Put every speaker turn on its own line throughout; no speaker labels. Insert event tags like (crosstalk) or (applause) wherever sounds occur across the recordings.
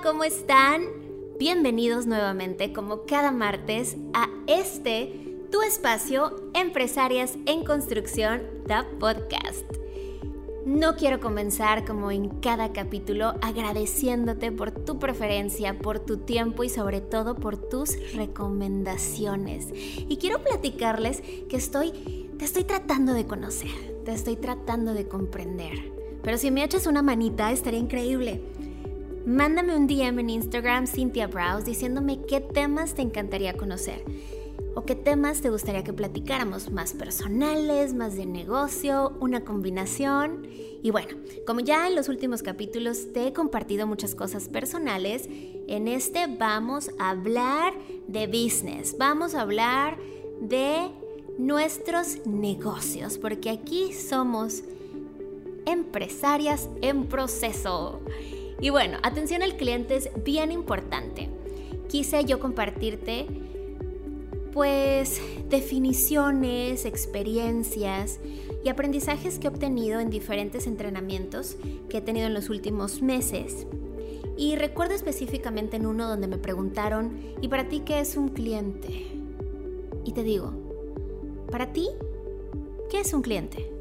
¿Cómo están? Bienvenidos nuevamente, como cada martes, a este, tu espacio, Empresarias en Construcción, The Podcast. No quiero comenzar como en cada capítulo agradeciéndote por tu preferencia, por tu tiempo y sobre todo por tus recomendaciones. Y quiero platicarles que estoy, te estoy tratando de conocer, te estoy tratando de comprender. Pero si me echas una manita estaría increíble. Mándame un DM en Instagram Cynthia Browse diciéndome qué temas te encantaría conocer o qué temas te gustaría que platicáramos, más personales, más de negocio, una combinación. Y bueno, como ya en los últimos capítulos te he compartido muchas cosas personales, en este vamos a hablar de business, vamos a hablar de nuestros negocios, porque aquí somos empresarias en proceso. Y bueno, atención al cliente es bien importante. Quise yo compartirte pues definiciones, experiencias y aprendizajes que he obtenido en diferentes entrenamientos que he tenido en los últimos meses. Y recuerdo específicamente en uno donde me preguntaron, ¿y para ti qué es un cliente? Y te digo, ¿para ti qué es un cliente?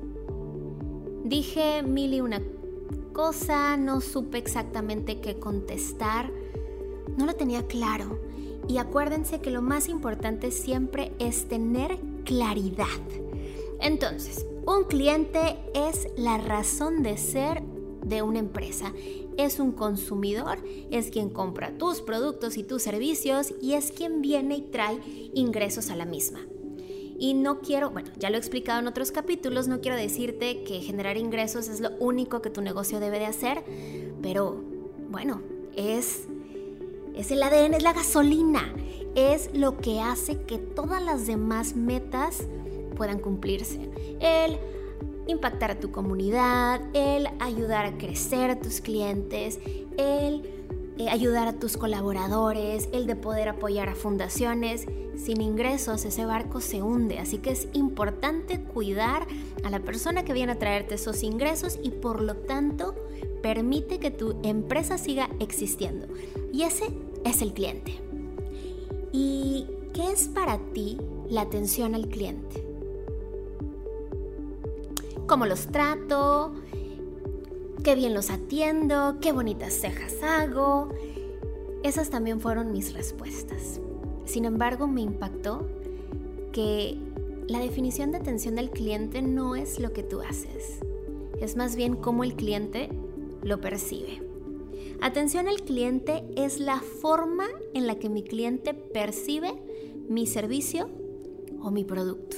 Dije mil y una cosa, no supe exactamente qué contestar, no lo tenía claro. Y acuérdense que lo más importante siempre es tener claridad. Entonces, un cliente es la razón de ser de una empresa. Es un consumidor, es quien compra tus productos y tus servicios y es quien viene y trae ingresos a la misma. Y no quiero, bueno, ya lo he explicado en otros capítulos, no quiero decirte que generar ingresos es lo único que tu negocio debe de hacer, pero bueno, es, es el ADN, es la gasolina, es lo que hace que todas las demás metas puedan cumplirse. El impactar a tu comunidad, el ayudar a crecer a tus clientes, el eh, ayudar a tus colaboradores, el de poder apoyar a fundaciones. Sin ingresos ese barco se hunde, así que es importante cuidar a la persona que viene a traerte esos ingresos y por lo tanto permite que tu empresa siga existiendo. Y ese es el cliente. ¿Y qué es para ti la atención al cliente? ¿Cómo los trato? Qué bien los atiendo, qué bonitas cejas hago. Esas también fueron mis respuestas. Sin embargo, me impactó que la definición de atención del cliente no es lo que tú haces, es más bien cómo el cliente lo percibe. Atención al cliente es la forma en la que mi cliente percibe mi servicio o mi producto.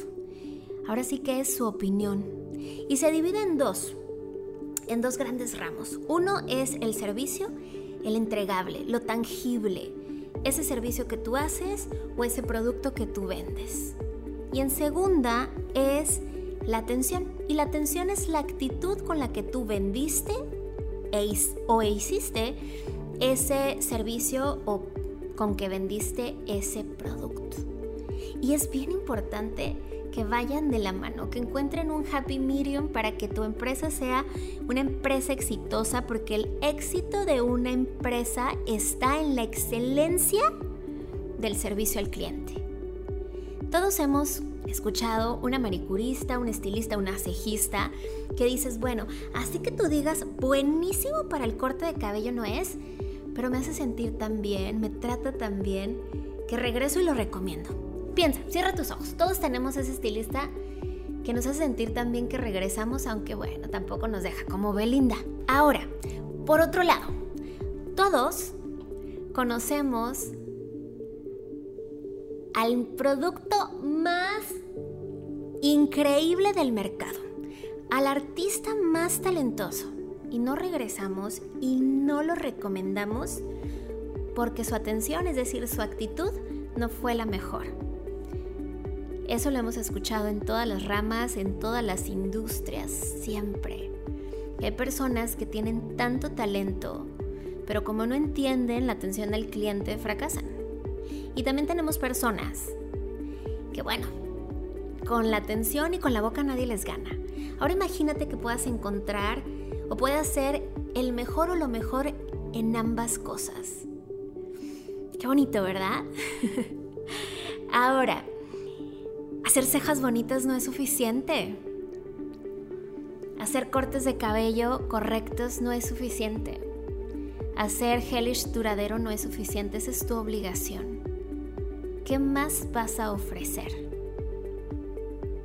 Ahora sí que es su opinión. Y se divide en dos en dos grandes ramos. Uno es el servicio, el entregable, lo tangible, ese servicio que tú haces o ese producto que tú vendes. Y en segunda es la atención. Y la atención es la actitud con la que tú vendiste e o hiciste ese servicio o con que vendiste ese producto. Y es bien importante que vayan de la mano, que encuentren un happy medium para que tu empresa sea una empresa exitosa, porque el éxito de una empresa está en la excelencia del servicio al cliente. Todos hemos escuchado una manicurista, un estilista, una cejista que dices, bueno, así que tú digas, buenísimo para el corte de cabello no es, pero me hace sentir tan bien, me trata tan bien, que regreso y lo recomiendo. Piensa, cierra tus ojos. Todos tenemos ese estilista que nos hace sentir tan bien que regresamos, aunque bueno, tampoco nos deja como Belinda. Ahora, por otro lado, todos conocemos al producto más increíble del mercado. al artista más talentoso y no regresamos y no lo recomendamos porque su atención, es decir, su actitud, no fue la mejor. Eso lo hemos escuchado en todas las ramas, en todas las industrias, siempre. Hay personas que tienen tanto talento, pero como no entienden la atención del cliente, fracasan. Y también tenemos personas que, bueno, con la atención y con la boca nadie les gana. Ahora imagínate que puedas encontrar o puedas ser el mejor o lo mejor en ambas cosas. Qué bonito, ¿verdad? (laughs) Ahora, hacer cejas bonitas no es suficiente. Hacer cortes de cabello correctos no es suficiente. Hacer hellish duradero no es suficiente, esa es tu obligación. ¿Qué más vas a ofrecer?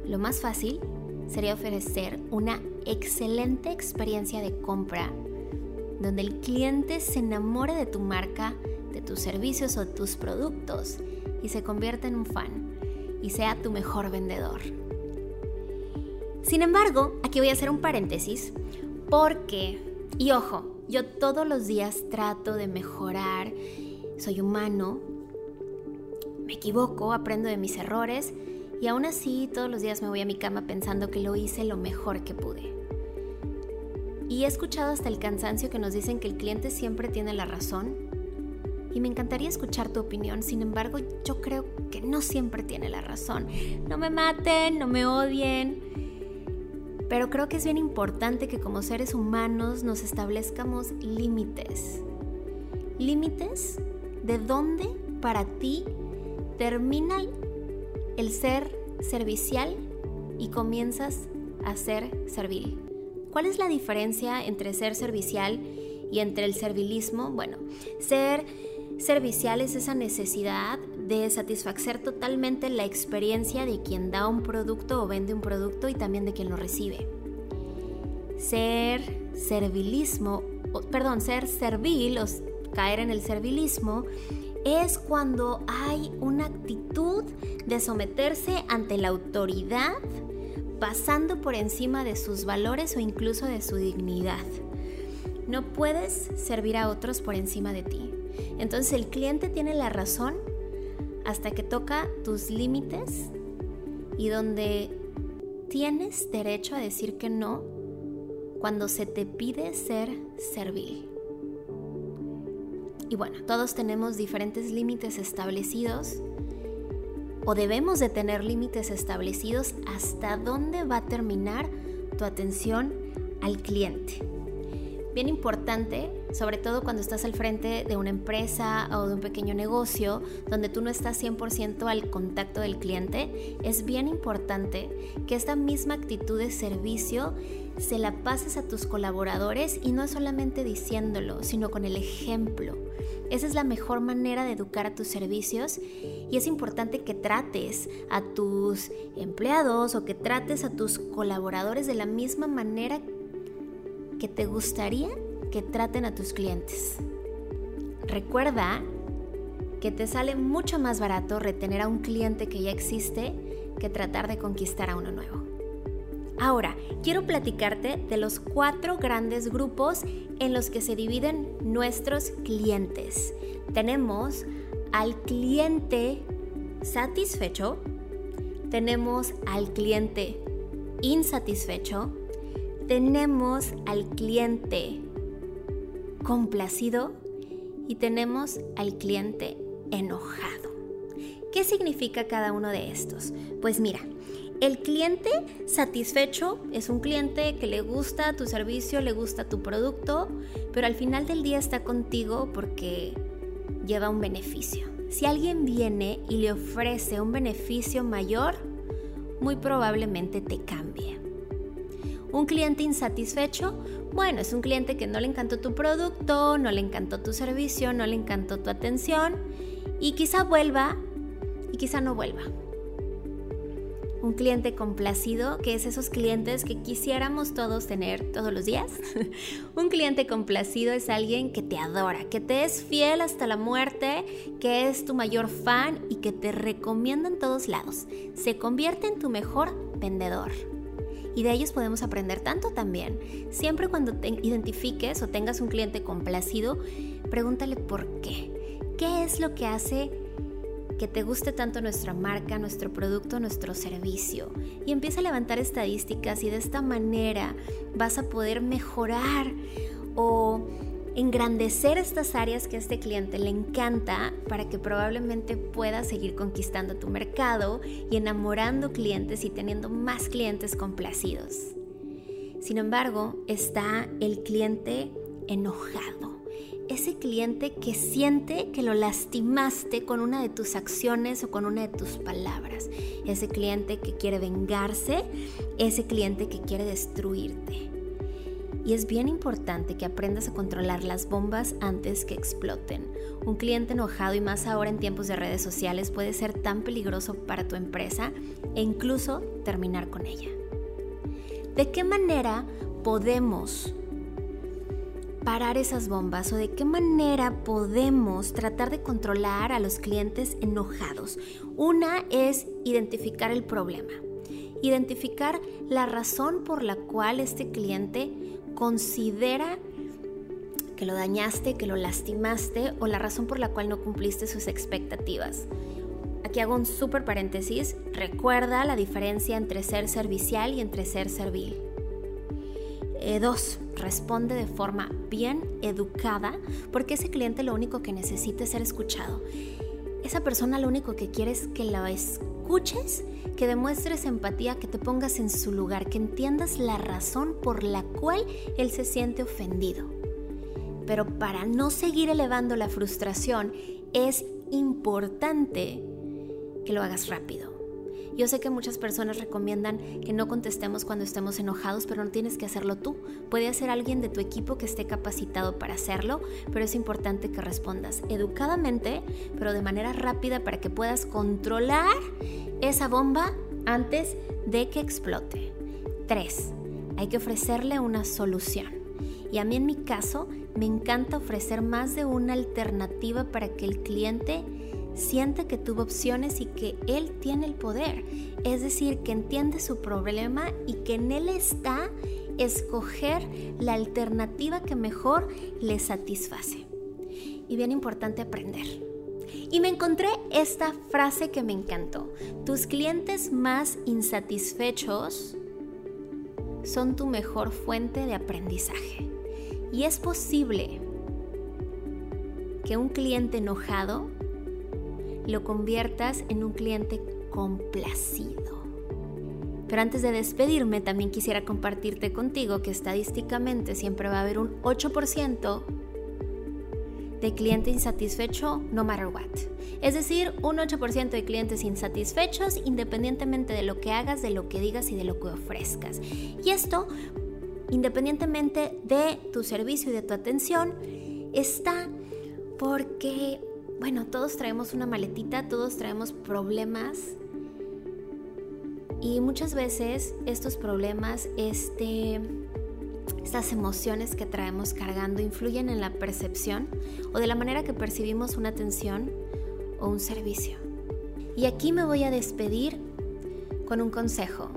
Lo más fácil sería ofrecer una excelente experiencia de compra donde el cliente se enamore de tu marca, de tus servicios o tus productos y se convierta en un fan y sea tu mejor vendedor. Sin embargo, aquí voy a hacer un paréntesis porque, y ojo, yo todos los días trato de mejorar, soy humano, me equivoco, aprendo de mis errores y aún así todos los días me voy a mi cama pensando que lo hice lo mejor que pude. Y he escuchado hasta el cansancio que nos dicen que el cliente siempre tiene la razón. Y me encantaría escuchar tu opinión, sin embargo yo creo que no siempre tiene la razón. No me maten, no me odien. Pero creo que es bien importante que como seres humanos nos establezcamos límites. Límites de dónde para ti termina el ser servicial y comienzas a ser servil. ¿Cuál es la diferencia entre ser servicial y entre el servilismo? Bueno, ser servicial es esa necesidad de satisfacer totalmente la experiencia de quien da un producto o vende un producto y también de quien lo recibe. Ser servilismo, perdón, ser servil o caer en el servilismo es cuando hay una actitud de someterse ante la autoridad pasando por encima de sus valores o incluso de su dignidad. No puedes servir a otros por encima de ti. Entonces el cliente tiene la razón hasta que toca tus límites y donde tienes derecho a decir que no cuando se te pide ser servil. Y bueno, todos tenemos diferentes límites establecidos o debemos de tener límites establecidos hasta dónde va a terminar tu atención al cliente. Bien importante, sobre todo cuando estás al frente de una empresa o de un pequeño negocio donde tú no estás 100% al contacto del cliente, es bien importante que esta misma actitud de servicio se la pases a tus colaboradores y no solamente diciéndolo, sino con el ejemplo. Esa es la mejor manera de educar a tus servicios y es importante que trates a tus empleados o que trates a tus colaboradores de la misma manera que te gustaría que traten a tus clientes. Recuerda que te sale mucho más barato retener a un cliente que ya existe que tratar de conquistar a uno nuevo. Ahora, quiero platicarte de los cuatro grandes grupos en los que se dividen nuestros clientes. Tenemos al cliente satisfecho, tenemos al cliente insatisfecho, tenemos al cliente complacido y tenemos al cliente enojado. ¿Qué significa cada uno de estos? Pues mira, el cliente satisfecho es un cliente que le gusta tu servicio, le gusta tu producto, pero al final del día está contigo porque lleva un beneficio. Si alguien viene y le ofrece un beneficio mayor, muy probablemente te cambie. Un cliente insatisfecho, bueno, es un cliente que no le encantó tu producto, no le encantó tu servicio, no le encantó tu atención y quizá vuelva y quizá no vuelva un cliente complacido, que es esos clientes que quisiéramos todos tener todos los días. (laughs) un cliente complacido es alguien que te adora, que te es fiel hasta la muerte, que es tu mayor fan y que te recomienda en todos lados. Se convierte en tu mejor vendedor. Y de ellos podemos aprender tanto también. Siempre cuando te identifiques o tengas un cliente complacido, pregúntale por qué. ¿Qué es lo que hace que te guste tanto nuestra marca, nuestro producto, nuestro servicio. Y empieza a levantar estadísticas y de esta manera vas a poder mejorar o engrandecer estas áreas que a este cliente le encanta para que probablemente pueda seguir conquistando tu mercado y enamorando clientes y teniendo más clientes complacidos. Sin embargo, está el cliente enojado. Ese cliente que siente que lo lastimaste con una de tus acciones o con una de tus palabras. Ese cliente que quiere vengarse, ese cliente que quiere destruirte. Y es bien importante que aprendas a controlar las bombas antes que exploten. Un cliente enojado y más ahora en tiempos de redes sociales puede ser tan peligroso para tu empresa e incluso terminar con ella. ¿De qué manera podemos parar esas bombas o de qué manera podemos tratar de controlar a los clientes enojados? Una es identificar el problema, identificar la razón por la cual este cliente considera que lo dañaste, que lo lastimaste o la razón por la cual no cumpliste sus expectativas. Aquí hago un súper paréntesis. Recuerda la diferencia entre ser servicial y entre ser servil. Eh, dos, responde de forma bien educada porque ese cliente lo único que necesita es ser escuchado. Esa persona lo único que quiere es que lo escuches que demuestres empatía, que te pongas en su lugar, que entiendas la razón por la cual él se siente ofendido. Pero para no seguir elevando la frustración, es importante que lo hagas rápido. Yo sé que muchas personas recomiendan que no contestemos cuando estemos enojados, pero no tienes que hacerlo tú. Puede ser alguien de tu equipo que esté capacitado para hacerlo, pero es importante que respondas educadamente, pero de manera rápida para que puedas controlar esa bomba antes de que explote. 3. Hay que ofrecerle una solución. Y a mí en mi caso me encanta ofrecer más de una alternativa para que el cliente siente que tuvo opciones y que él tiene el poder. Es decir, que entiende su problema y que en él está escoger la alternativa que mejor le satisface. Y bien importante aprender. Y me encontré esta frase que me encantó. Tus clientes más insatisfechos son tu mejor fuente de aprendizaje. Y es posible que un cliente enojado lo conviertas en un cliente complacido. Pero antes de despedirme, también quisiera compartirte contigo que estadísticamente siempre va a haber un 8% de cliente insatisfecho no matter what. Es decir, un 8% de clientes insatisfechos independientemente de lo que hagas, de lo que digas y de lo que ofrezcas. Y esto, independientemente de tu servicio y de tu atención, está porque bueno, todos traemos una maletita, todos traemos problemas y muchas veces estos problemas, este, estas emociones que traemos cargando influyen en la percepción o de la manera que percibimos una atención o un servicio. Y aquí me voy a despedir con un consejo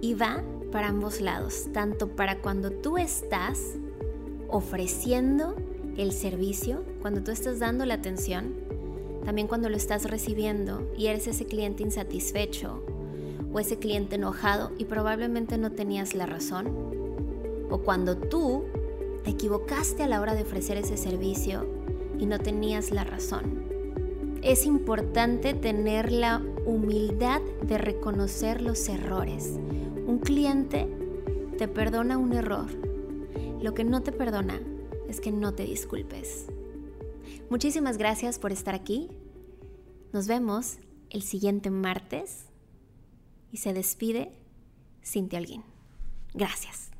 y va para ambos lados, tanto para cuando tú estás ofreciendo el servicio, cuando tú estás dando la atención, también cuando lo estás recibiendo y eres ese cliente insatisfecho o ese cliente enojado y probablemente no tenías la razón, o cuando tú te equivocaste a la hora de ofrecer ese servicio y no tenías la razón. Es importante tener la humildad de reconocer los errores. Un cliente te perdona un error. Lo que no te perdona es que no te disculpes. Muchísimas gracias por estar aquí. Nos vemos el siguiente martes y se despide Cintia Alguín. Gracias.